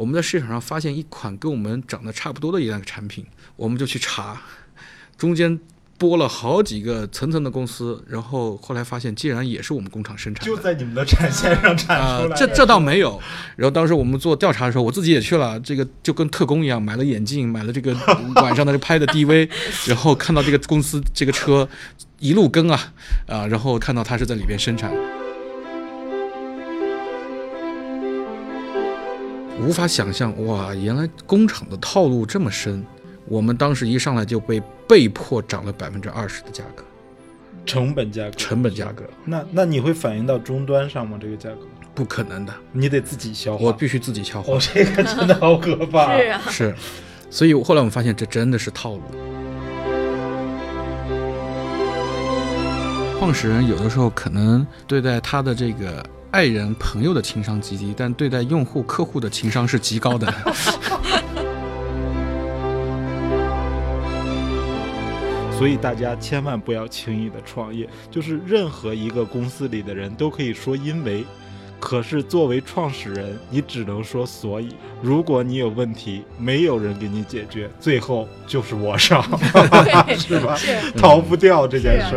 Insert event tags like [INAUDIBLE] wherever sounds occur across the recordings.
我们在市场上发现一款跟我们长得差不多的一样产品，我们就去查，中间。拨了好几个层层的公司，然后后来发现，竟然也是我们工厂生产，就在你们的产线上产出来。这这倒没有。然后当时我们做调查的时候，我自己也去了，这个就跟特工一样，买了眼镜，买了这个 [LAUGHS] 晚上的拍的 DV，然后看到这个公司这个车一路跟啊啊，然后看到它是在里边生产，无法想象哇，原来工厂的套路这么深。我们当时一上来就被被迫涨了百分之二十的价格，成本价格，成本价格。那那你会反映到终端上吗？这个价格不可能的，你得自己消化。我必须自己消化。这个真的好可怕。[LAUGHS] 是啊，是。所以后来我们发现，这真的是套路。创始人有的时候可能对待他的这个爱人、朋友的情商极低，但对待用户、客户的情商是极高的。[LAUGHS] 所以大家千万不要轻易的创业，就是任何一个公司里的人都可以说因为，可是作为创始人，你只能说所以。如果你有问题，没有人给你解决，最后就是我上，[LAUGHS] 是吧？逃不掉这件事。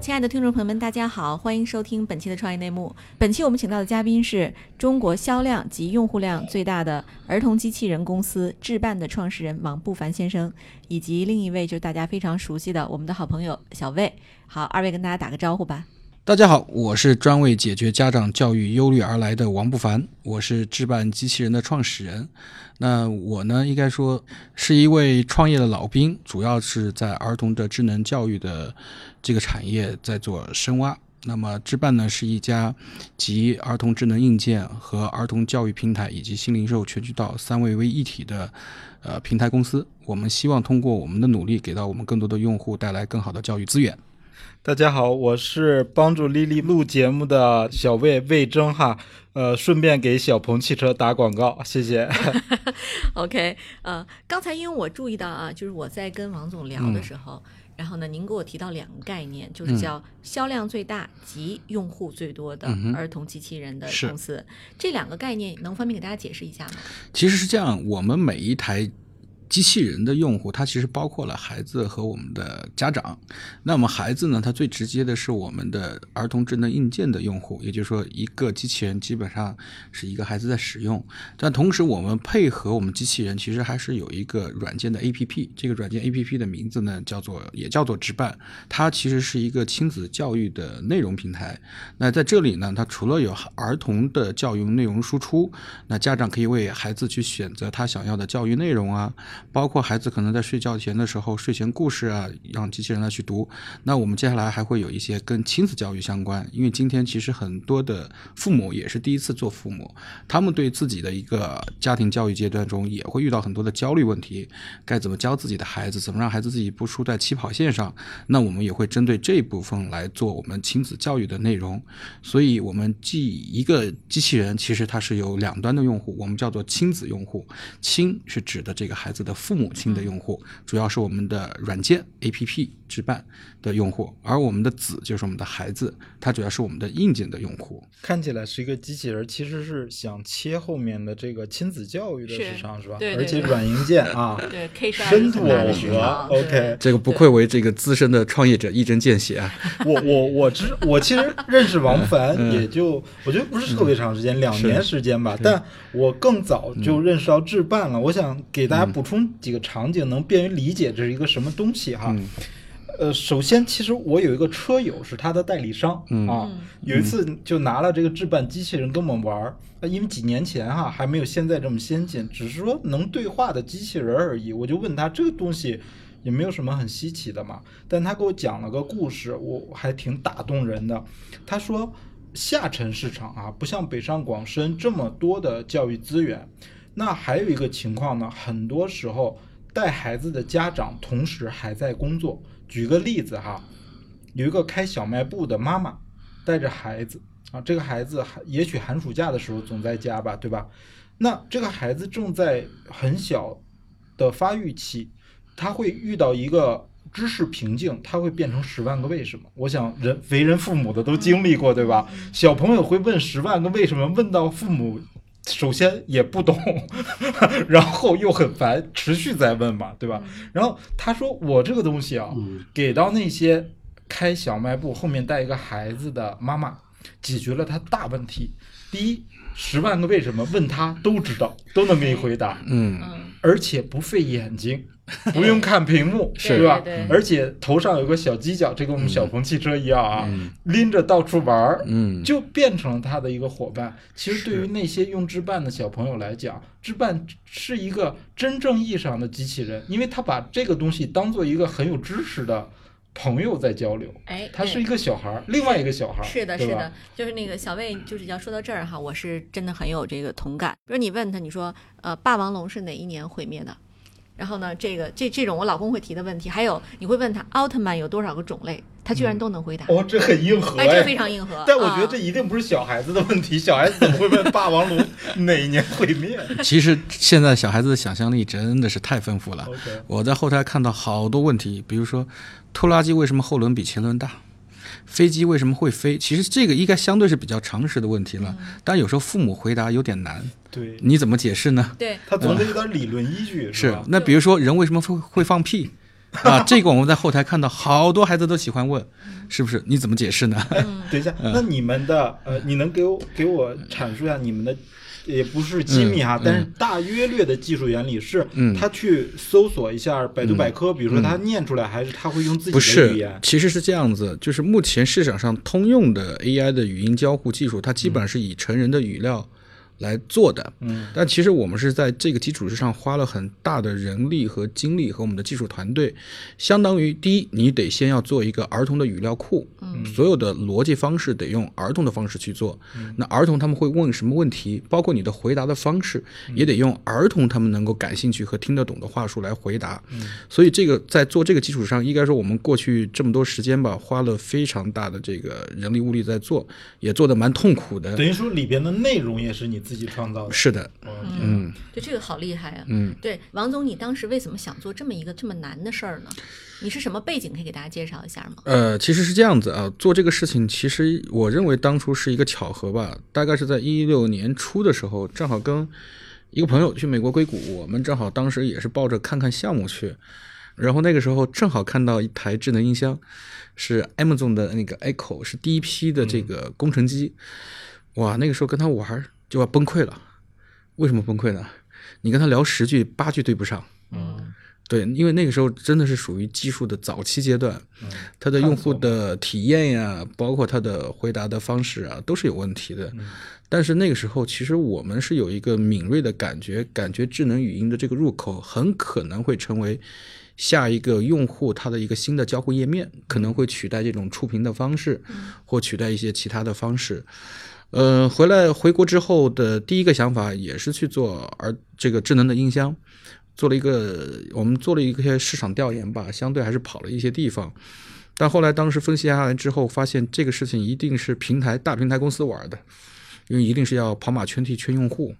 亲爱的听众朋友们，大家好，欢迎收听本期的创业内幕。本期我们请到的嘉宾是中国销量及用户量最大的儿童机器人公司智伴的创始人王不凡先生，以及另一位就是大家非常熟悉的我们的好朋友小魏。好，二位跟大家打个招呼吧。大家好，我是专为解决家长教育忧虑而来的王不凡，我是置办机器人的创始人。那我呢，应该说是一位创业的老兵，主要是在儿童的智能教育的这个产业在做深挖。那么置办呢，是一家集儿童智能硬件和儿童教育平台以及新零售全渠道三位为一体的呃平台公司。我们希望通过我们的努力，给到我们更多的用户带来更好的教育资源。大家好，我是帮助丽丽录节目的小魏魏征哈，呃，顺便给小鹏汽车打广告，谢谢。[LAUGHS] OK，呃，刚才因为我注意到啊，就是我在跟王总聊的时候，然后呢，您给我提到两个概念，就是叫销量最大及用户最多的儿童机器人的公司，这两个概念能方便给大家解释一下吗？其实是这样，我们每一台。机器人的用户，它其实包括了孩子和我们的家长。那么孩子呢，它最直接的是我们的儿童智能硬件的用户，也就是说，一个机器人基本上是一个孩子在使用。但同时，我们配合我们机器人，其实还是有一个软件的 APP。这个软件 APP 的名字呢，叫做也叫做直伴，它其实是一个亲子教育的内容平台。那在这里呢，它除了有儿童的教育内容输出，那家长可以为孩子去选择他想要的教育内容啊。包括孩子可能在睡觉前的时候，睡前故事啊，让机器人来去读。那我们接下来还会有一些跟亲子教育相关，因为今天其实很多的父母也是第一次做父母，他们对自己的一个家庭教育阶段中也会遇到很多的焦虑问题，该怎么教自己的孩子，怎么让孩子自己不输在起跑线上？那我们也会针对这一部分来做我们亲子教育的内容。所以，我们既一个机器人，其实它是有两端的用户，我们叫做亲子用户，亲是指的这个孩子的。父母亲的用户主要是我们的软件 APP 置办的用户，而我们的子就是我们的孩子，它主要是我们的硬件的用户。看起来是一个机器人，其实是想切后面的这个亲子教育的市场，是吧？对，而且软硬件啊，对，可以深度耦合。OK，这个不愧为这个资深的创业者，一针见血啊！我我我知，我其实认识王凡也就我觉得不是特别长时间，两年时间吧，但我更早就认识到置办了。我想给大家补充。几个场景能便于理解这是一个什么东西哈？呃，首先，其实我有一个车友是他的代理商啊，有一次就拿了这个置办机器人跟我们玩儿，因为几年前哈还没有现在这么先进，只是说能对话的机器人而已。我就问他这个东西也没有什么很稀奇的嘛，但他给我讲了个故事，我还挺打动人的。他说下沉市场啊，不像北上广深这么多的教育资源。那还有一个情况呢，很多时候带孩子的家长同时还在工作。举个例子哈，有一个开小卖部的妈妈带着孩子啊，这个孩子还也许寒暑假的时候总在家吧，对吧？那这个孩子正在很小的发育期，他会遇到一个知识瓶颈，他会变成十万个为什么。我想人为人父母的都经历过，对吧？小朋友会问十万个为什么，问到父母。首先也不懂，[LAUGHS] 然后又很烦，持续在问嘛，对吧？然后他说：“我这个东西啊，给到那些开小卖部后面带一个孩子的妈妈，解决了他大问题。第一，十万个为什么问他都知道，都能给你回答，嗯，而且不费眼睛。” [LAUGHS] 不用看屏幕，是吧？而且头上有个小犄角，这跟我们小鹏汽车一样啊，拎着到处玩儿，嗯，就变成了他的一个伙伴。其实对于那些用智伴的小朋友来讲，智伴是一个真正意义上的机器人，因为他把这个东西当做一个很有知识的朋友在交流。哎，他是一个小孩儿，另外一个小孩儿，是的，是的，就是那个小魏，就是要说到这儿哈，我是真的很有这个同感。比如你问他，你说，呃，霸王龙是哪一年毁灭的？然后呢，这个这这种我老公会提的问题，还有你会问他奥特曼有多少个种类，他居然都能回答。哦，这很硬核，哎，这非常硬核。[LAUGHS] 但我觉得这一定不是小孩子的问题，小孩子怎么会问霸王龙 [LAUGHS] 哪一年毁灭？[LAUGHS] 其实现在小孩子的想象力真的是太丰富了。我在后台看到好多问题，比如说拖拉机为什么后轮比前轮大？飞机为什么会飞？其实这个应该相对是比较常识的问题了，但有时候父母回答有点难。对，你怎么解释呢？对，他总得有点理论依据，是那比如说人为什么会会放屁 [LAUGHS] 啊？这个我们在后台看到好多孩子都喜欢问，是不是？你怎么解释呢？[LAUGHS] 等一下，那你们的呃，你能给我给我阐述一下你们的？也不是机密哈，但是大约略的技术原理是，他去搜索一下百度百科，比如说他念出来，还是他会用自己的语言？其实是这样子，就是目前市场上通用的 AI 的语音交互技术，它基本上是以成人的语料。来做的，嗯，但其实我们是在这个基础之上花了很大的人力和精力和我们的技术团队，相当于第一，你得先要做一个儿童的语料库，嗯，所有的逻辑方式得用儿童的方式去做，那儿童他们会问什么问题，包括你的回答的方式，也得用儿童他们能够感兴趣和听得懂的话术来回答，嗯，所以这个在做这个基础上，应该说我们过去这么多时间吧，花了非常大的这个人力物力在做，也做的蛮痛苦的，等于说里边的内容也是你。自己创造的是的，嗯，就这个好厉害啊，嗯，对，王总，你当时为什么想做这么一个这么难的事儿呢？你是什么背景？可以给大家介绍一下吗？呃，其实是这样子啊，做这个事情，其实我认为当初是一个巧合吧，大概是在一六年初的时候，正好跟一个朋友去美国硅谷，我们正好当时也是抱着看看项目去，然后那个时候正好看到一台智能音箱，是 Amazon 的那个 Echo，是第一批的这个工程机，哇，那个时候跟他玩。就要崩溃了，为什么崩溃呢？你跟他聊十句八句对不上，嗯，对，因为那个时候真的是属于技术的早期阶段，他的用户的体验呀，包括他的回答的方式啊，都是有问题的。但是那个时候，其实我们是有一个敏锐的感觉，感觉智能语音的这个入口很可能会成为下一个用户他的一个新的交互页面，可能会取代这种触屏的方式，或取代一些其他的方式。呃，回来回国之后的第一个想法也是去做，而这个智能的音箱，做了一个，我们做了一些市场调研吧，相对还是跑了一些地方，但后来当时分析下来之后，发现这个事情一定是平台大平台公司玩的，因为一定是要跑马圈地圈用户，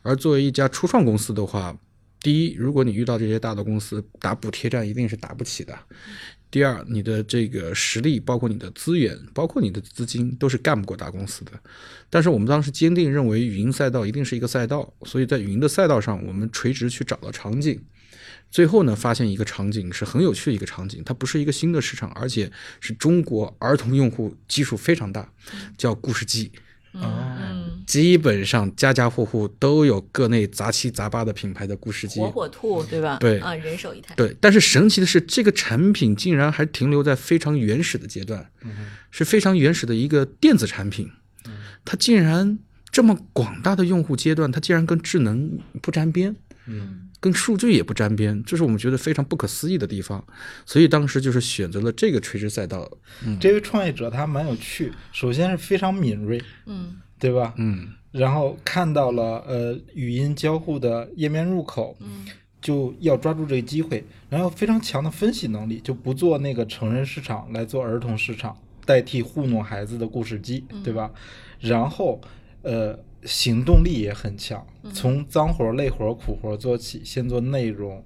而作为一家初创公司的话，第一，如果你遇到这些大的公司打补贴战，一定是打不起的。第二，你的这个实力，包括你的资源，包括你的资金，都是干不过大公司的。但是我们当时坚定认为，语音赛道一定是一个赛道，所以在语音的赛道上，我们垂直去找到场景。最后呢，发现一个场景是很有趣的一个场景，它不是一个新的市场，而且是中国儿童用户基数非常大，叫故事机。嗯，基本上家家户户都有各类杂七杂八的品牌的故事机，火火兔对吧？对啊，人手一台。对，但是神奇的是，这个产品竟然还停留在非常原始的阶段，是非常原始的一个电子产品。它竟然这么广大的用户阶段，它竟然跟智能不沾边，嗯，跟数据也不沾边，这是我们觉得非常不可思议的地方。所以当时就是选择了这个垂直赛道。这位创业者他蛮有趣，首先是非常敏锐，嗯，对吧？嗯，然后看到了呃语音交互的页面入口，嗯就要抓住这个机会，然后非常强的分析能力，就不做那个成人市场，来做儿童市场，代替糊弄孩子的故事机，对吧？然后呃行动力也很强，从脏活、累活、苦活做起，先做内容。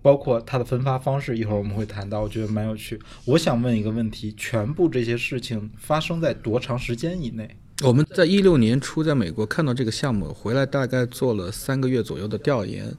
包括它的分发方式，一会儿我们会谈到，我觉得蛮有趣。我想问一个问题：全部这些事情发生在多长时间以内？我们在一六年初在美国看到这个项目，回来大概做了三个月左右的调研，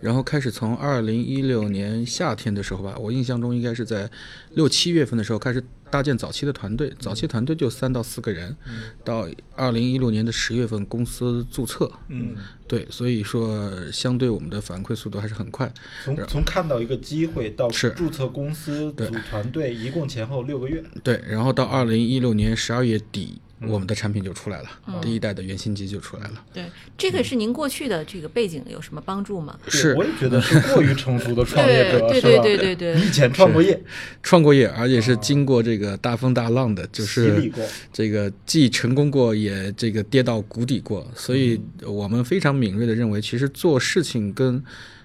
然后开始从二零一六年夏天的时候吧，我印象中应该是在六七月份的时候开始搭建早期的团队，早期团队就三到四个人，到二零一六年的十月份公司注册，嗯，对，所以说相对我们的反馈速度还是很快。从从看到一个机会到是。注册公司、组团队，一共前后六个月。对，然后到二零一六年十二月底，我们的产品就出来了，第一代的原型机就出来了。对，这个是您过去的这个背景有什么帮助吗？是我也觉得是过于成熟的 [LAUGHS] 创业者，对对？对对对对你以前创过业，创过业，而且是经过这个大风大浪的，就是，这个既成功过，也这个跌到谷底过，所以我们非常敏锐的认为，其实做事情跟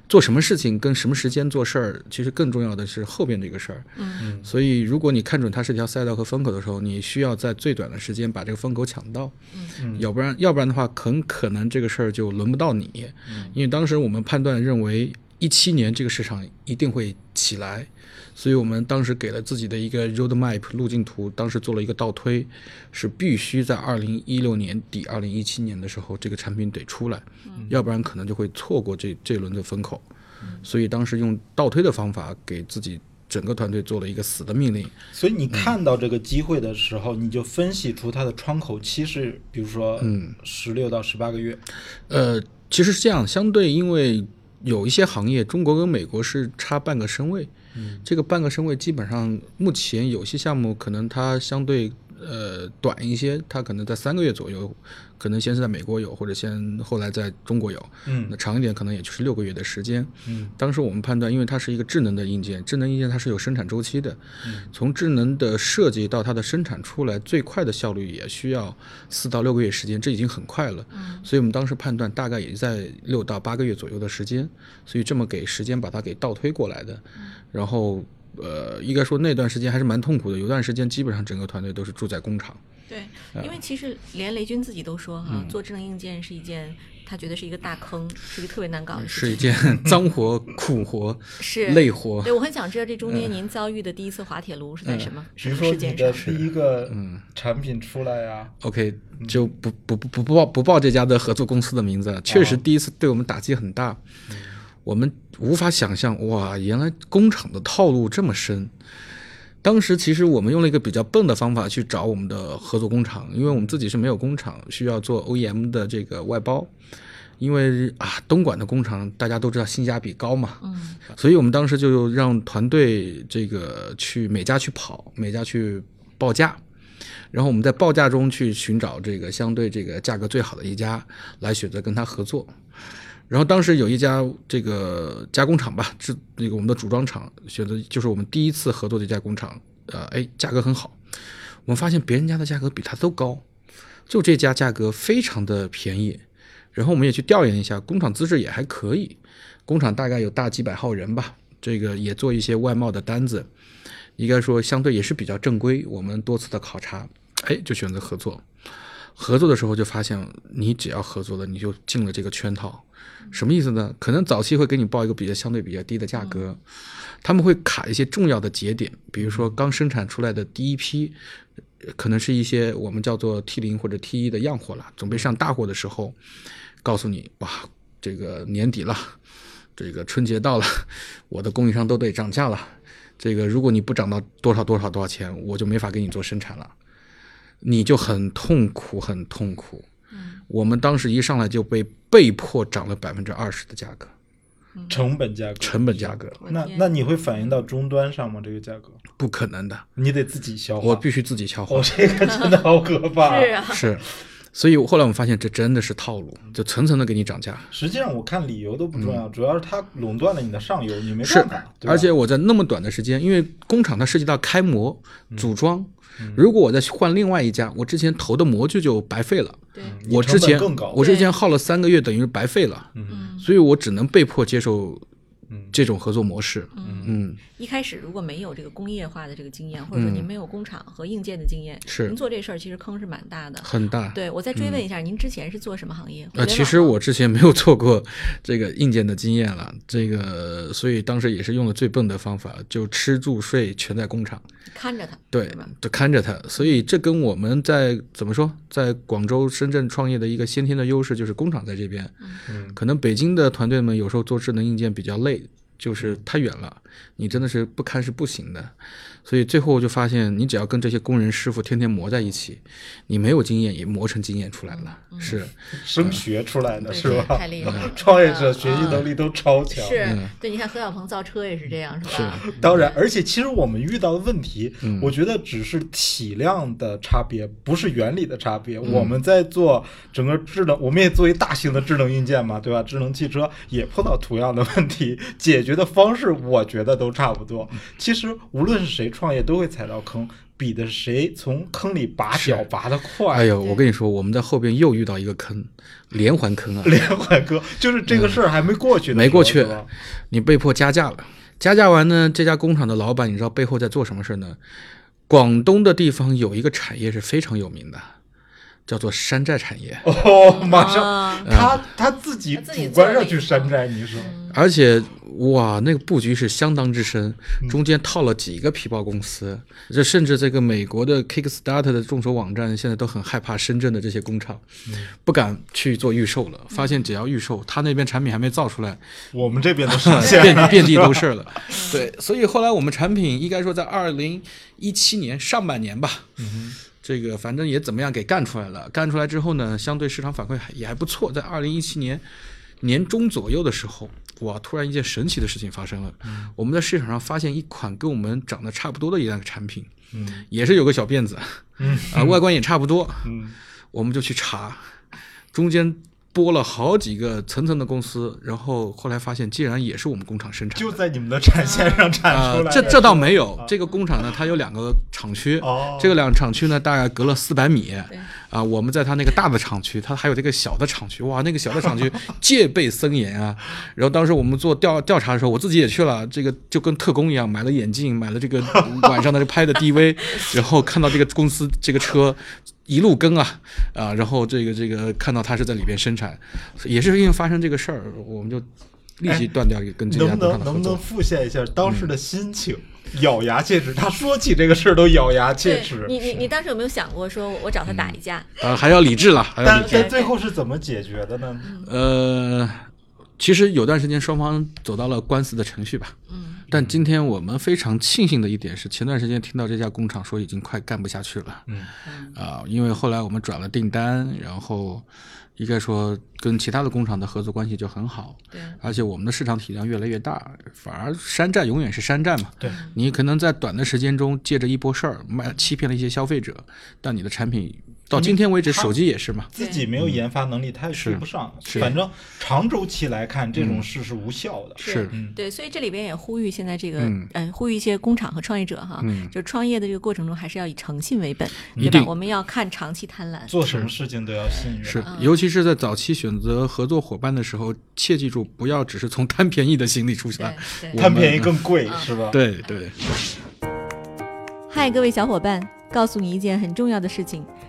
做什么事情跟什么时间做事儿，其实更重要的是后边这个事儿。嗯。所以如果你看准它是条赛道和风口的时候，你需要在最短的时间把这个风口抢到，嗯。要不然要不然的话，很可能这个事儿就轮不到你。嗯。因为当时我们判断认为，一七年这个市场一定会起来，所以我们当时给了自己的一个 roadmap 路径图，当时做了一个倒推，是必须在二零一六年底、二零一七年的时候，这个产品得出来，要不然可能就会错过这这轮的风口。所以当时用倒推的方法给自己整个团队做了一个死的命令。所以你看到这个机会的时候，你就分析出它的窗口期是，比如说，嗯，十六到十八个月。呃，其实是这样，相对因为有一些行业，中国跟美国是差半个身位。这个半个身位基本上目前有些项目可能它相对呃短一些，它可能在三个月左右，可能先是在美国有，或者先后来在中国有。嗯那长一点可能也就是六个月的时间。嗯当时我们判断，因为它是一个智能的硬件，智能硬件它是有生产周期的，嗯从智能的设计到它的生产出来，最快的效率也需要四到六个月时间，这已经很快了。嗯所以我们当时判断大概也在六到八个月左右的时间，所以这么给时间把它给倒推过来的。然后呃，应该说那段时间还是蛮痛苦的，有段时间基本上整个团队都是住在工厂。对，因为其实连雷军自己都说哈，做智能硬件是一件他觉得是一个大坑，是一个特别难搞的事是一。件 [LAUGHS] 脏活、苦活、是累活。对，我很想知道这中间您遭遇的第一次滑铁卢是在什么比什如说你的么事件上？第一个嗯产品出来呀、OK，就不不不不不报不报这家的合作公司的名字了。确实，第一次对我们打击很大，我们无法想象，哇，原来工厂的套路这么深。当时其实我们用了一个比较笨的方法去找我们的合作工厂，因为我们自己是没有工厂，需要做 OEM 的这个外包。因为啊，东莞的工厂大家都知道性价比高嘛，嗯所以我们当时就让团队这个去每家去跑，每家去报价，然后我们在报价中去寻找这个相对这个价格最好的一家来选择跟他合作。然后当时有一家这个加工厂吧，是那个我们的组装厂选择就是我们第一次合作的一家工厂，呃，哎，价格很好，我们发现别人家的价格比他都高，就这家价格非常的便宜。然后我们也去调研一下，工厂资质也还可以，工厂大概有大几百号人吧，这个也做一些外贸的单子，应该说相对也是比较正规。我们多次的考察，哎，就选择合作。合作的时候就发现，你只要合作了，你就进了这个圈套。什么意思呢？可能早期会给你报一个比较相对比较低的价格，他们会卡一些重要的节点，比如说刚生产出来的第一批，呃可能是一些我们叫做 T 零或者 T 一的样货了，准备上大货的时候，告诉你哇，这个年底了，这个春节到了，[LAUGHS] 我的供应商都得涨价了。这个如果你不涨到多少多少多少钱，我就没法给你做生产了，你就很痛苦，很痛苦。我们当时一上来就被被迫涨了百分之二十的价格，成本价格。成本价格那那你会反映到终端上吗？这个价格不可能的，你得自己消化。我必须自己消化哦，。这个真的好可怕。[LAUGHS] 是啊，是，所以后来我们发现这真的是套路，就层层的给你涨价。实际上我看理由都不重要，主要是它垄断了你的上游，你没是办法。对吧而且我在那么短的时间，因为工厂它涉及到开模、嗯组装，如果我再换另外一家，我之前投的模具就白费了。对，我之前我之前耗了三个月，等于是白费了。嗯。所以我只能被迫接受嗯这种合作模式。嗯嗯，一开始如果没有这个工业化的这个经验，或者说您没有工厂和硬件的经验，是您做这事儿其实坑是蛮大的。很大。对，我再追问一下，您之前是做什么行业？互呃，其实我之前没有做过这个硬件的经验了，这个所以当时也是用了最笨的方法，就吃住睡全在工厂，看着他，对就看着他。所以这跟我们在怎么说，在广州、深圳创业的一个先天的优势就是工厂在这边。嗯可能北京的团队们有时候做智能硬件比较累，就是太远了，你真的是不看是不行的。所以最后就发现，你只要跟这些工人师傅天天磨在一起，你没有经验也磨成经验出来了。是，升学出来的是吧？太厉害了 [LAUGHS] 创业者学习啊能力都超强。是嗯对，你看何小鹏造车也是这样，是吧？是 [LAUGHS] 当然，而且其实我们遇到的问题，嗯我觉得只是体量的差别，不是原理的差别。嗯我们在做整个智能，我们也作为大型的智能硬件嘛，对吧？智能汽车也碰到同样的问题，解决的方式我觉得都差不多。其实无论是谁创业，都会踩到坑，比的是谁从坑里拔脚拔得快。哎呦，我跟你说，我们在后边又遇到一个坑，连环坑啊！连环坑，就是这个事儿还没过去的时候，没过去你被迫加价了。加价完呢，这家工厂的老板，你知道背后在做什么事呢？广东的地方有一个产业是非常有名的，叫做山寨产业。哦，马上啊他他自己主观上去山寨，你说而且哇，那个布局是相当之深，嗯中间套了几个皮包公司，这甚至这个美国的 Kickstarter 的众筹网站现在都很害怕深圳的这些工厂，嗯不敢去做预售了。发现只要预售，他那边产品还没造出来，我们这边都上线遍遍地都是了。[LAUGHS] 对，所以后来我们产品应该说在二零一七年上半年吧，这个反正也怎么样给干出来了。干出来之后呢，相对市场反馈还也还不错。在二零一七年年中左右的时候，哇，突然一件神奇的事情发生了。我们在市场上发现一款跟我们长得差不多的一辆产品，嗯也是有个小辫子，嗯啊，外观也差不多，嗯我们就去查，中间拨了好几个层层的公司，然后后来发现，竟然也是我们工厂生产。就在你们的产线上产啊、出来的。这这倒没有啊，这个工厂呢，它有两个厂区，哦这个两个厂区呢，大概隔了四百米。对啊，我们在他那个大的厂区，他还有这个小的厂区，哇，那个小的厂区 [LAUGHS] 戒备森严啊。然后当时我们做调调查的时候，我自己也去了，这个就跟特工一样，买了眼镜，买了这个 [LAUGHS] 晚上的拍的 DV，然后看到这个公司这个车一路跟啊啊，然后这个这个看到他是在里边生产，也是因为发生这个事儿，我们就立即断掉跟这能不家工厂的合能能不能。复现一下当时的心情？咬牙切齿，他说起这个事儿都咬牙切齿。你你你当时有没有想过说我找他打一架？啊，还要理智了，还要理智。但但最后是怎么解决的呢？呃，其实有段时间双方走到了官司的程序吧。嗯，但今天我们非常庆幸的一点是，前段时间听到这家工厂说已经快干不下去了。嗯啊、因为后来我们转了订单，然后应该说跟其他的工厂的合作关系就很好，对，而且我们的市场体量越来越大，反而山寨永远是山寨嘛。对，你可能在短的时间中借着一波事儿卖欺骗了一些消费者，但你的产品到今天为止，手机也是嘛。自己没有研发能力，他也是追不上。反正长周期来看，这种事是无效的。是嗯对，所以这里边也呼吁现在这个，嗯呃，呼吁一些工厂和创业者哈，嗯就创业的这个过程中还是要以诚信为本，一定？对吧我们要看长期贪婪。做什么事情都要信任。是，尤其是在早期选择合作伙伴的时候，切记住不要只是从贪便宜的心理出发贪便宜更贵，是吧？对对，嗨，各位小伙伴，告诉你一件很重要的事情：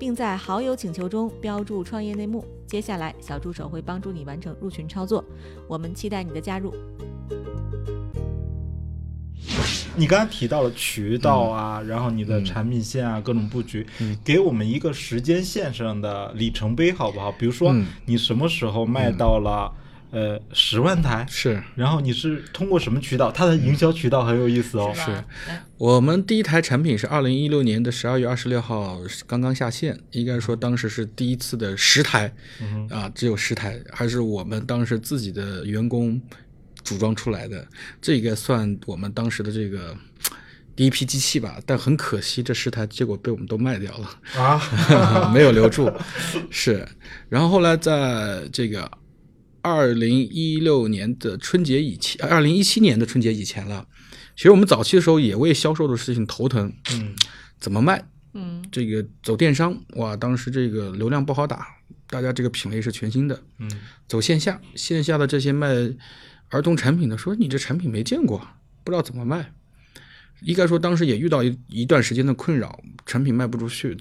并在好友请求中标注“创业内幕”。接下来，小助手会帮助你完成入群操作。我们期待你的加入。你刚才提到了渠道啊，然后你的产品线啊，各种布局，给我们一个时间线上的里程碑好不好？比如说嗯你什么时候卖到了呃十万台，是然后你是通过什么渠道？它的营销渠道很有意思哦。是我们第一台产品是二零一六年的十二月二十六号刚刚下线，应该说当时是第一次的十台，啊，只有十台，还是我们当时自己的员工组装出来的，这个算我们当时的这个。第一批机器吧，但很可惜，这十台结果被我们都卖掉了。啊，[LAUGHS] 没有留住，是。然后后来在这个二零一六年的春节以前，二零一七年的春节以前了。其实我们早期的时候也为销售的事情头疼，嗯，怎么卖？嗯这个走电商，哇，当时这个流量不好打，大家这个品类是全新的。嗯，走线下，线下的这些卖儿童产品的说你这产品没见过，不知道怎么卖。应该说当时也遇到一一段时间的困扰，产品卖不出去，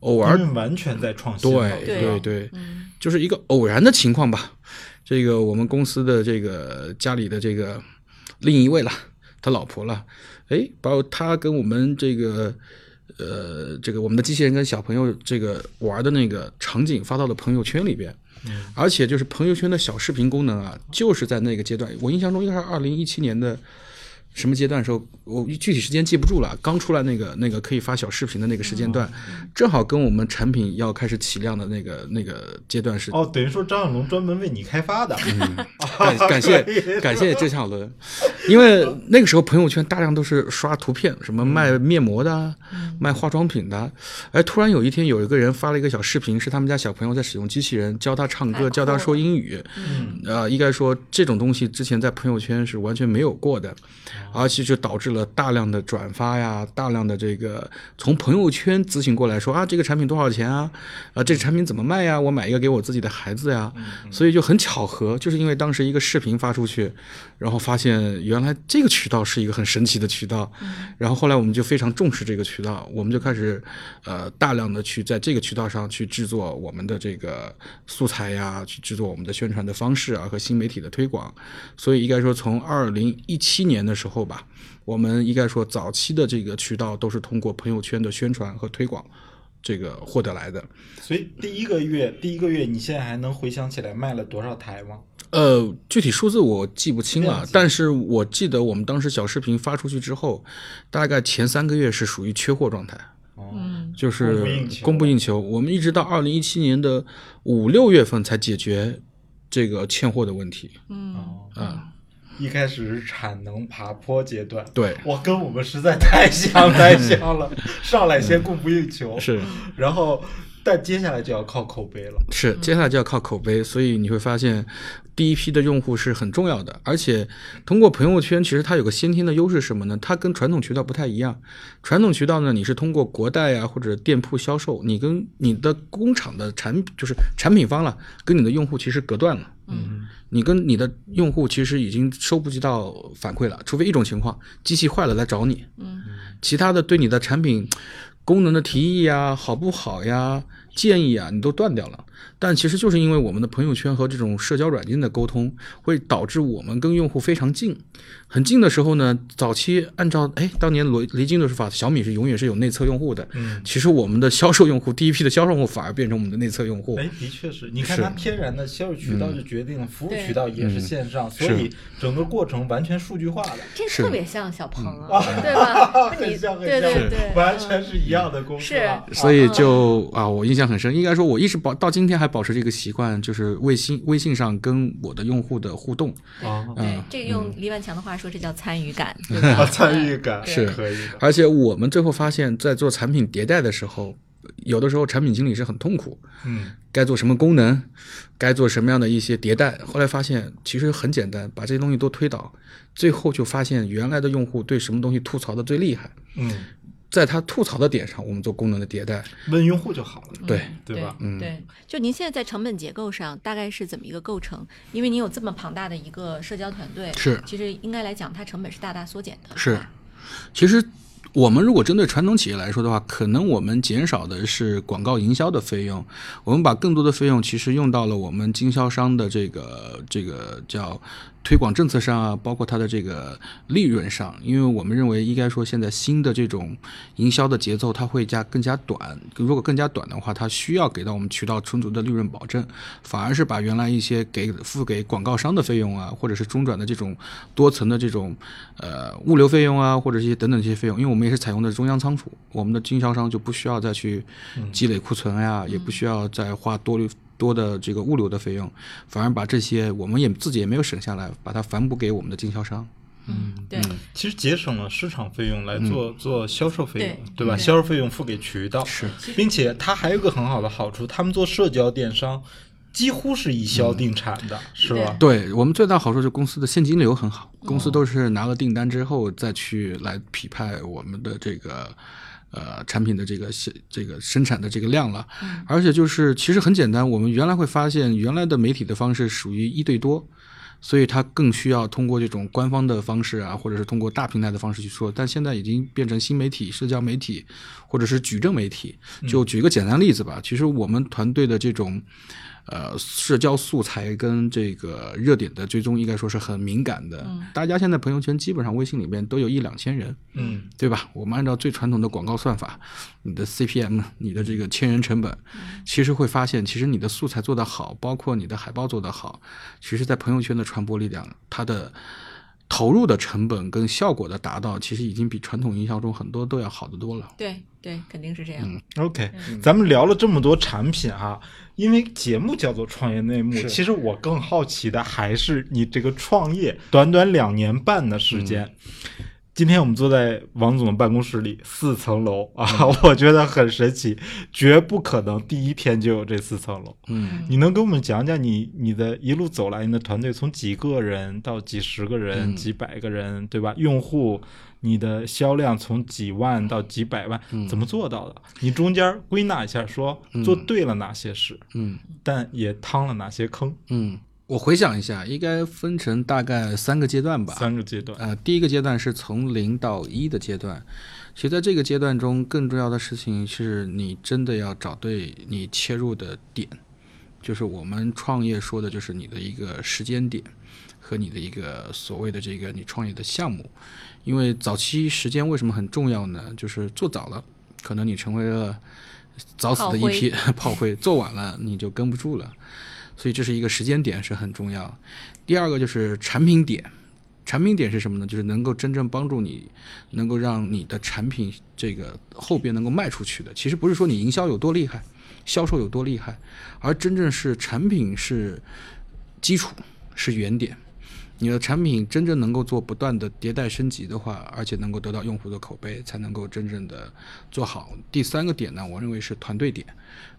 偶尔完全在创新。对对对就是一个偶然的情况吧。这个我们公司的这个家里的这个另一位了，他老婆了，哎，把他跟我们这个呃这个我们的机器人跟小朋友这个玩的那个场景发到了朋友圈里边。而且就是朋友圈的小视频功能啊，就是在那个阶段，我印象中应该是二零一七年的什么阶段的时候，我具体时间记不住了。刚出来那个那个可以发小视频的那个时间段，正好跟我们产品要开始起量的那个那个阶段是。哦，等于说张小龙专门为你开发的。[LAUGHS] 感感谢感谢郑小伦，因为那个时候朋友圈大量都是刷图片，什么卖面膜的啊，卖化妆品的啊，哎，突然有一天有一个人发了一个小视频，是他们家小朋友在使用机器人教他唱歌，教他说英语，嗯呃，应该说这种东西之前在朋友圈是完全没有过的，而且就导致了大量的转发呀，大量的这个从朋友圈咨询过来说啊，这个产品多少钱啊？啊，这个产品怎么卖呀？我买一个给我自己的孩子呀。所以就很巧合，就是因为当时一个视频发出去，然后发现原来这个渠道是一个很神奇的渠道，然后后来我们就非常重视这个渠道，我们就开始呃大量的去在这个渠道上去制作我们的这个素材呀，去制作我们的宣传的方式啊和新媒体的推广，所以应该说从二零一七年的时候吧，我们应该说早期的这个渠道都是通过朋友圈的宣传和推广。这个获得来的，所以第一个月，第一个月，你现在还能回想起来卖了多少台吗？呃，具体数字我记不清了但是我记得我们当时小视频发出去之后，大概前三个月是属于缺货状态，就是供不应求。我们一直到二零一七年的五六月份才解决这个欠货的问题。嗯哦，啊、一开始是产能爬坡阶段，对，哇，跟我们实在太像太像了，[LAUGHS] 上来先供不应求，是然后但接下来就要靠口碑了。是，接下来就要靠口碑，所以你会发现，第一批的用户是很重要的。而且通过朋友圈，其实它有个先天的优势是什么呢？它跟传统渠道不太一样。传统渠道呢，你是通过国代啊或者店铺销售，你跟你的工厂的产就是产品方了，跟你的用户其实隔断了。嗯，你跟你的用户其实已经收不及到反馈了，除非一种情况，机器坏了来找你，嗯，其他的对你的产品功能的提议呀、好不好呀、建议啊，你都断掉了。但其实就是因为我们的朋友圈和这种社交软件的沟通，会导致我们跟用户非常近。很近的时候呢，早期按照哎当年雷雷军的说法，小米是永远是有内测用户的。嗯，其实我们的销售用户，第一批的销售用户反而变成我们的内测用户。[LAUGHS] 哎，的确是，你看它天然的销售渠道就决定了，服务渠道也是线上，所以整个过程完全数据化的，这特别像小鹏啊，对吧？[LAUGHS] 你很像很对对，对，完全是一样的公司是。所以就啊，我印象很深。应该说，我一直保到今天还保持这个习惯，就是微信微信上跟我的用户的互动。啊，对嗯，这个用黎万强的话说，这叫参与感，啊？[LAUGHS] 参与感是可以的。而且我们最后发现，在做产品迭代的时候，有的时候产品经理是很痛苦，嗯，该做什么功能，该做什么样的一些迭代。后来发现其实很简单，把这些东西都推倒，最后就发现原来的用户对什么东西吐槽的最厉害，嗯，在他吐槽的点上，我们做功能的迭代。问用户就好了。对，对吧嗯对，就您现在在成本结构上大概是怎么一个构成？因为您有这么庞大的一个社交团队，是其实应该来讲，它成本是大大缩减的。是其实我们如果针对传统企业来说的话，可能我们减少的是广告营销的费用，我们把更多的费用其实用到了我们经销商的这个这个叫推广政策上啊，包括它的这个利润上，因为我们认为应该说现在新的这种营销的节奏它会加更加短，如果更加短的话，它需要给到我们渠道充足的利润保证，反而是把原来一些给付给广告商的费用啊，或者是中转的这种多层的这种呃物流费用啊，或者一些等等这些费用，因为我们也是采用的中央仓储，我们的经销商就不需要再去积累库存呀，也不需要再花多多的这个物流的费用，反而把这些我们也自己也没有省下来，把它反补给我们的经销商。嗯，对，其实节省了市场费用来做做销售费用，对吧？销售费用付给渠道，是，并且它还有个很好的好处，他们做社交电商几乎是以销定产的，是吧？对我们最大好处就是公司的现金流很好，公司都是拿了订单之后再去来匹配我们的这个。呃，产品的这个这个生产的这个量了，而且就是其实很简单，我们原来会发现，原来的媒体的方式属于一对多，所以它更需要通过这种官方的方式啊，或者是通过大平台的方式去说，但现在已经变成新媒体、社交媒体，或者是矩阵媒体。就举一个简单例子吧，其实我们团队的这种。呃，社交素材跟这个热点的追踪应该说是很敏感的。大家现在朋友圈基本上微信里面都有一两千人，嗯，对吧？我们按照最传统的广告算法，你的 CPM，你的这个千人成本，其实会发现，其实你的素材做得好，包括你的海报做得好，其实在朋友圈的传播力量，它的。投入的成本跟效果的达到，其实已经比传统营销中很多都要好得多了。对对，肯定是这样。嗯 OK，咱们聊了这么多产品哈，因为节目叫做创业内幕，其实我更好奇的还是你这个创业短短两年半的时间。今天我们坐在王总的办公室里，四层楼啊，[LAUGHS] 我觉得很神奇，绝不可能第一天就有这四层楼。嗯，你能给我们讲讲你你的一路走来，你的团队从几个人到几十个人、几百个人，对吧？用户，你的销量从几万到几百万，怎么做到的？你中间归纳一下，说做对了哪些事，嗯，但也趟了哪些坑，嗯。我回想一下，应该分成大概三个阶段吧。三个阶段。呃，第一个阶段是从零到一的阶段。其实在这个阶段中，更重要的事情是你真的要找对你切入的点，就是我们创业说的就是你的一个时间点和你的一个所谓的这个你创业的项目。因为早期时间为什么很重要呢？就是做早了，可能你成为了早死的一批 [LAUGHS] 炮灰；做晚了，你就跟不住了。所以这是一个时间点是很重要。第二个就是产品点，产品点是什么呢？就是能够真正帮助你，能够让你的产品这个后边能够卖出去的。其实不是说你营销有多厉害，销售有多厉害，而真正是产品是基础，是原点。你的产品真正能够做不断的迭代升级的话，而且能够得到用户的口碑，才能够真正的做好。第三个点呢，我认为是团队点。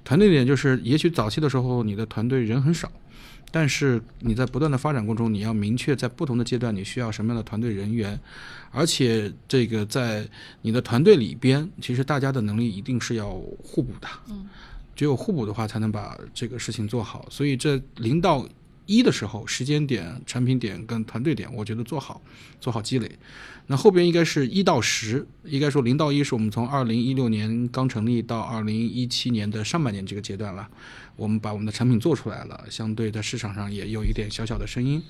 团队点就是，也许早期的时候你的团队人很少，但是你在不断的发展过程中，你要明确在不同的阶段你需要什么样的团队人员，而且这个在你的团队里边，其实大家的能力一定是要互补的。嗯，只有互补的话，才能把这个事情做好。所以这零到一的时候，时间点、产品点跟团队点，我觉得做好，做好积累。那后边应该是一到十，应该说零到一是我们从二零一六年刚成立到二零一七年的上半年这个阶段了。我们把我们的产品做出来了，相对在市场上也有一点小小的声音。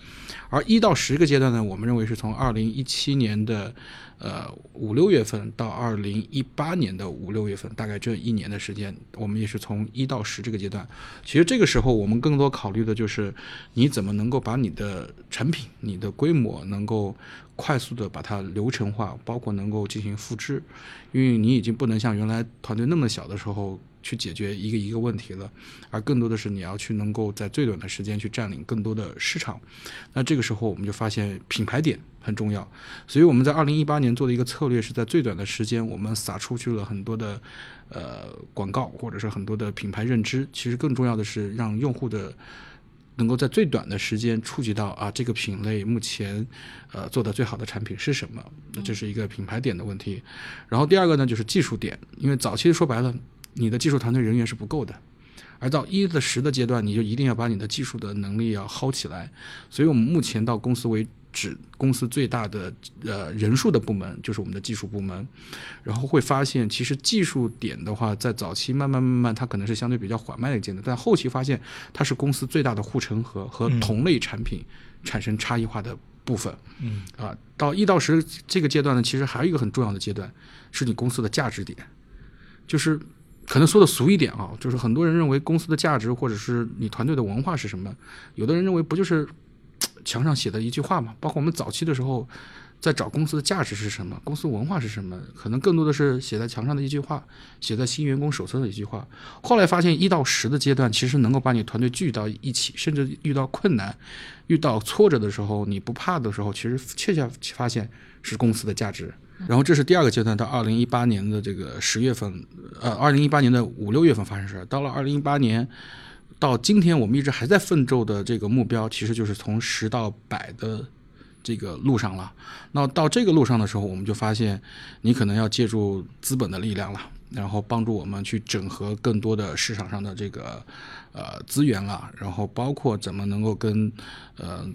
而一到十个阶段呢，我们认为是从二零一七年的呃五六月份到二零一八年的五六月份，大概这一年的时间，我们也是从一到十这个阶段。其实这个时候我们更多考虑的就是你怎么能够把你的产品、你的规模能够。快速的把它流程化，包括能够进行复制，因为你已经不能像原来团队那么小的时候去解决一个一个问题了，而更多的是你要去能够在最短的时间去占领更多的市场。那这个时候我们就发现品牌点很重要，所以我们在二零一八年做的一个策略是在最短的时间，我们撒出去了很多的呃广告或者是很多的品牌认知。其实更重要的是让用户的。能够在最短的时间触及到啊，这个品类目前，呃，做的最好的产品是什么？那这是一个品牌点的问题。然后第二个呢，就是技术点，因为早期说白了，你的技术团队人员是不够的，而到一的十的阶段，你就一定要把你的技术的能力要薅起来。所以我们目前到公司为止公司最大的呃人数的部门，就是我们的技术部门。然后会发现，其实技术点的话，在早期慢慢慢慢，它可能是相对比较缓慢的一个阶段，但后期发现它是公司最大的护城河和同类产品产生差异化的部分。嗯啊，到一到十这个阶段呢，其实还有一个很重要的阶段，是你公司的价值点，就是可能说的俗一点啊，就是很多人认为公司的价值或者是你团队的文化是什么，有的人认为不就是 [TSK] 墙上写的一句话嘛？包括我们早期的时候，在找公司的价值是什么，公司文化是什么，可能更多的是写在墙上的一句话，写在新员工手册的一句话。后来发现一到十的阶段，其实能够把你团队聚到一起，甚至遇到困难、遇到挫折的时候，你不怕的时候，其实确切发现是公司的价值。然后这是第二个阶段，到二零一八年的这个十月份，呃，二零一八年的五六月份发生事儿。到了二零一八年，到今天我们一直还在奋斗的这个目标，其实就是从十到百的这个路上了。那到这个路上的时候，我们就发现，你可能要借助资本的力量了，然后帮助我们去整合更多的市场上的这个呃资源了，然后包括怎么能够跟呃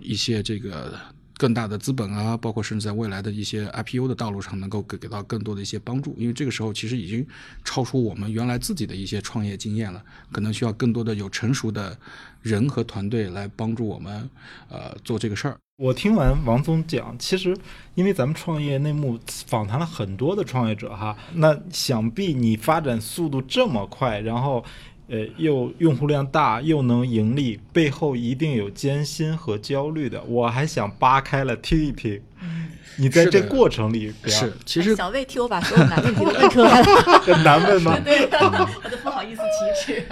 一些这个更大的资本啊，包括甚至在未来的一些 IPO 的道路上，能够给给到更多的一些帮助。因为这个时候其实已经超出我们原来自己的一些创业经验了，可能需要更多的有成熟的人和团队来帮助我们呃做这个事儿。我听完王总讲，其实因为咱们创业内幕访谈了很多的创业者哈，那想必你发展速度这么快，然后呃又用户量大，又能盈利，背后一定有艰辛和焦虑的。我还想扒开了听一听，你在这过程里边是，其实小魏替我把所有难问题都问出来了，[LAUGHS] 这难问吗？对，我都不好意思启齿。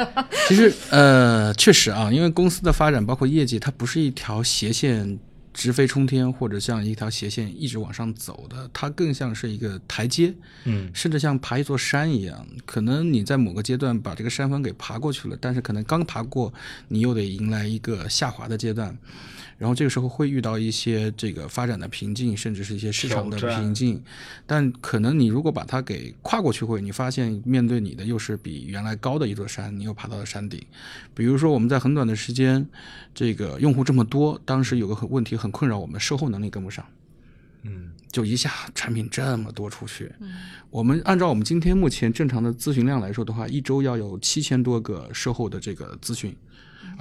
其实呃，确实啊，因为公司的发展包括业绩，它不是一条斜线直飞冲天，或者像一条斜线一直往上走的，它更像是一个台阶，嗯甚至像爬一座山一样。可能你在某个阶段把这个山峰给爬过去了，但是可能刚爬过，你又得迎来一个下滑的阶段。然后这个时候会遇到一些这个发展的瓶颈，甚至是一些市场的瓶颈，但可能你如果把它给跨过去会，你发现面对你的又是比原来高的一座山，你又爬到了山顶。比如说我们在很短的时间，这个用户这么多，当时有个很问题很困扰我们，售后能力跟不上。嗯就一下产品这么多出去，我们按照我们今天目前正常的咨询量来说的话，一周要有七千多个售后的这个咨询，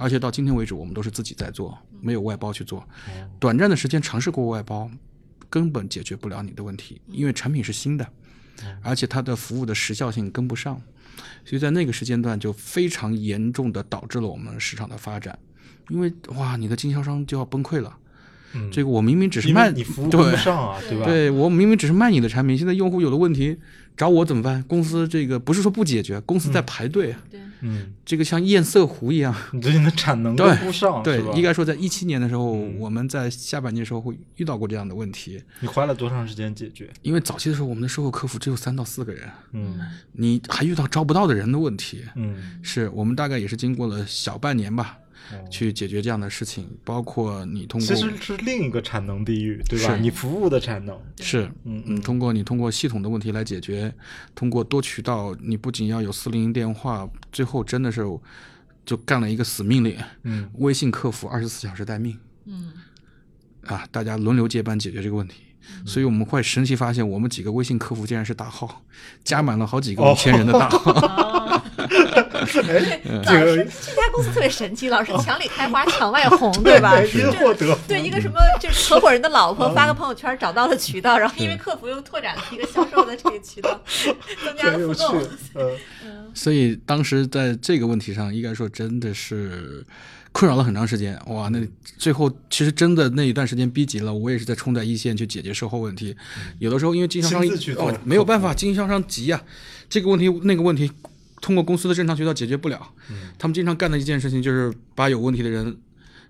而且到今天为止，我们都是自己在做，没有外包去做。短暂的时间尝试过外包，根本解决不了你的问题，因为产品是新的，而且它的服务的时效性跟不上，所以在那个时间段就非常严重的导致了我们市场的发展，因为哇，你的经销商就要崩溃了。嗯，这个我明明只是卖你服务跟对不上啊，对吧？对我明明只是卖你的产品，现在用户有了问题找我怎么办？公司这个不是说不解决，公司在排队，嗯，这个像堰塞湖一样。你最近的产能对跟不上，对应该说在一七年的时候，我们在下半年的时候会遇到过这样的问题，你花了多长时间解决？因为早期的时候我们的售后客服只有三到四个人，嗯。你还遇到招不到的人的问题。嗯。是我们大概也是经过了小半年吧，哦去解决这样的事情，包括你通过其实是另一个产能地域，对吧？你服务的产能，是，嗯嗯，通过你通过系统的问题来解决，通过多渠道，你不仅要有四零零电话，最后真的是就干了一个死命令，嗯。微信客服二十四小时待命。嗯。啊，大家轮流接班解决这个问题。所以我们会神奇发现，我们几个微信客服竟然是大号，加满了好几个哦。五千人的大号。[LAUGHS] [LAUGHS] [LAUGHS] 哦，哎，老这个师这家公司特别神奇，老是墙里开花墙外红，对吧？因祸得。福，对一个什么就是合伙人的老婆发个朋友圈找到了渠道，然后因为客服又拓展了一个销售的这个渠道，[LAUGHS] 增加了互动。，呃，所以当时在这个问题上，应该说真的是困扰了很长时间。哇，那最后其实真的那一段时间逼急了，我也是在冲在一线去解决售后问题。有的时候因为经销商哦没有办法，经销商急呀、这个问题那个问题，通过公司的正常渠道解决不了。他们经常干的一件事情就是把有问题的人。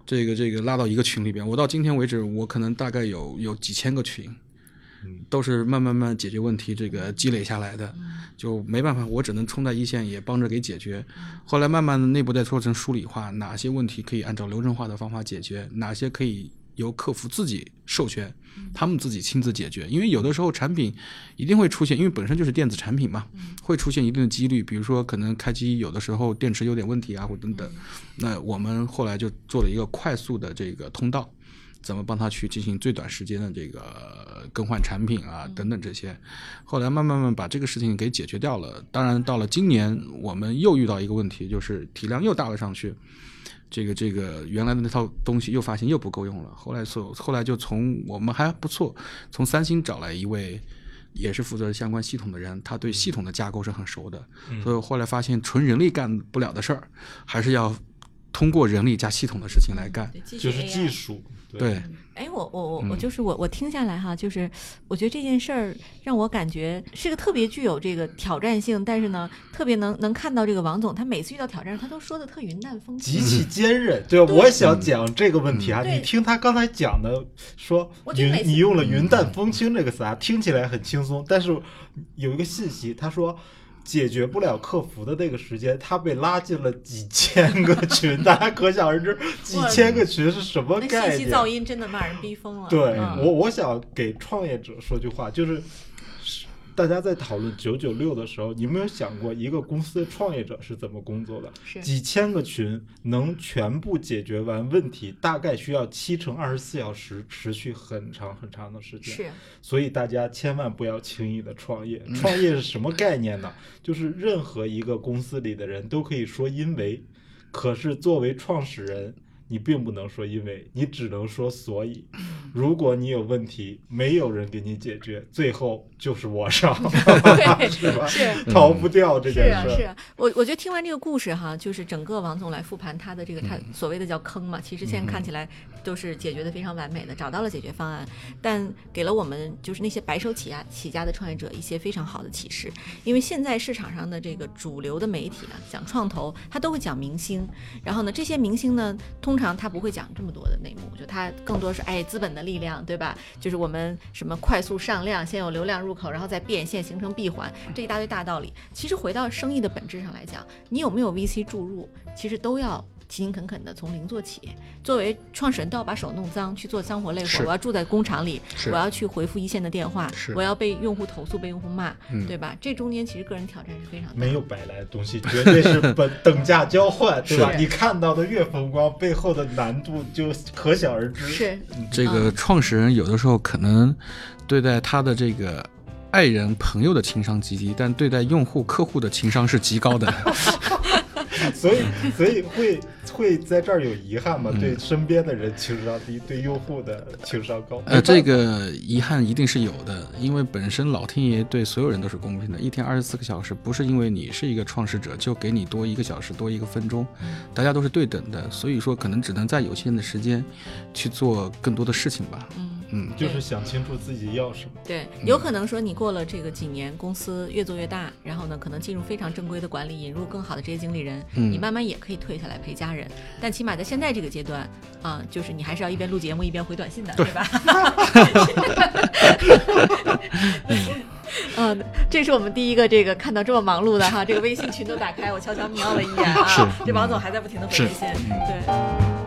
这个这个拉到一个群里边，我到今天为止，我可能大概有有几千个群，都是慢慢慢解决问题这个积累下来的，就没办法，我只能冲在一线，也帮着给解决。后来慢慢的内部再做成梳理化，哪些问题可以按照流程化的方法解决，哪些可以由客服自己授权，他们自己亲自解决。因为有的时候产品一定会出现，因为本身就是电子产品嘛，会出现一定的几率，比如说可能开机有的时候电池有点问题啊，或等等。那我们后来就做了一个快速的这个通道。怎么帮他去进行最短时间的这个更换产品啊等等这些。后来慢慢慢把这个事情给解决掉了。当然到了今年，我们又遇到一个问题，就是体量又大了上去。这个这个原来的那套东西又发现又不够用了，后来所后来就从我们还不错，从三星找来一位也是负责相关系统的人，他对系统的架构是很熟的，所以后来发现纯人力干不了的事儿，还是要通过人力加系统的事情来干，就是技术。对，哎，我我我我就是我我听下来哈，就是我觉得这件事儿让我感觉是个特别具有这个挑战性，但是呢，特别能能看到这个王总，他每次遇到挑战，他都说的特云淡风轻，极其坚韧。对，我想讲这个问题啊，你听他刚才讲的，说云，你用了云淡风轻这个词啊，听起来很轻松，但是有一个信息，他说。解决不了客服的那个时间，他被拉进了几千个群，大家可想而知，[LAUGHS] 几千个群是什么概念？信息噪音真的把人逼疯了。对我，我想给创业者说句话，就是。大家在讨论九九六的时候，你有没有想过一个公司的创业者是怎么工作的？几千个群能全部解决完问题，大概需要七乘二十四小时，持续很长很长的时间。是，所以大家千万不要轻易的创业。创业是什么概念呢？就是任何一个公司里的人都可以说因为，可是作为创始人。你并不能说，因为你只能说所以。如果你有问题，没有人给你解决，最后就是我上，[LAUGHS] 是吧？是逃不掉这件事。是啊是啊，我我觉得听完这个故事哈，就是整个王总来复盘他的这个他所谓的叫坑嘛，其实现在看起来都是解决的非常完美的，找到了解决方案，但给了我们就是那些白手起家起家的创业者一些非常好的启示。因为现在市场上的这个主流的媒体啊，讲创投，他都会讲明星，然后呢，这些明星呢，通常他不会讲这么多的内幕，就他更多是哎资本的力量，对吧？就是我们什么快速上量，先有流量入口，然后再变现形成闭环，这一大堆大道理。其实回到生意的本质上来讲，你有没有 VC 注入，其实都要。勤勤恳恳的从零做起，作为创始人都要把手弄脏去做脏活累活。我要住在工厂里，我要去回复一线的电话，我要被用户投诉、被用户骂，对吧？这中间其实个人挑战是非常大。没有白来的东西，绝对是本等价交换，对吧？你看到的越风光，背后的难度就可想而知。是这个创始人有的时候可能对待他的这个爱人、朋友的情商极低，但对待用户、客户的情商是极高的。[LAUGHS] [LAUGHS] 所以，所以会会在这儿有遗憾吗？对身边的人情商低，对用户的情商高。呃，这个遗憾一定是有的，因为本身老天爷对所有人都是公平的，一天二十四个小时，不是因为你是一个创始者就给你多一个小时多一个分钟，大家都是对等的，所以说可能只能在有限的时间去做更多的事情吧。嗯。嗯，就是想清楚自己要什么。对，有可能说你过了这个几年，公司越做越大，然后呢，可能进入非常正规的管理，引入更好的这些经理人，你慢慢也可以退下来陪家人。但起码在现在这个阶段，啊，就是你还是要一边录节目一边回短信的，对。吧？[LAUGHS] [LAUGHS] 嗯，这是我们第一个这个看到这么忙碌的哈，这个微信群都打开，我悄悄瞄了一眼啊，这王总还在不停的回微信，对。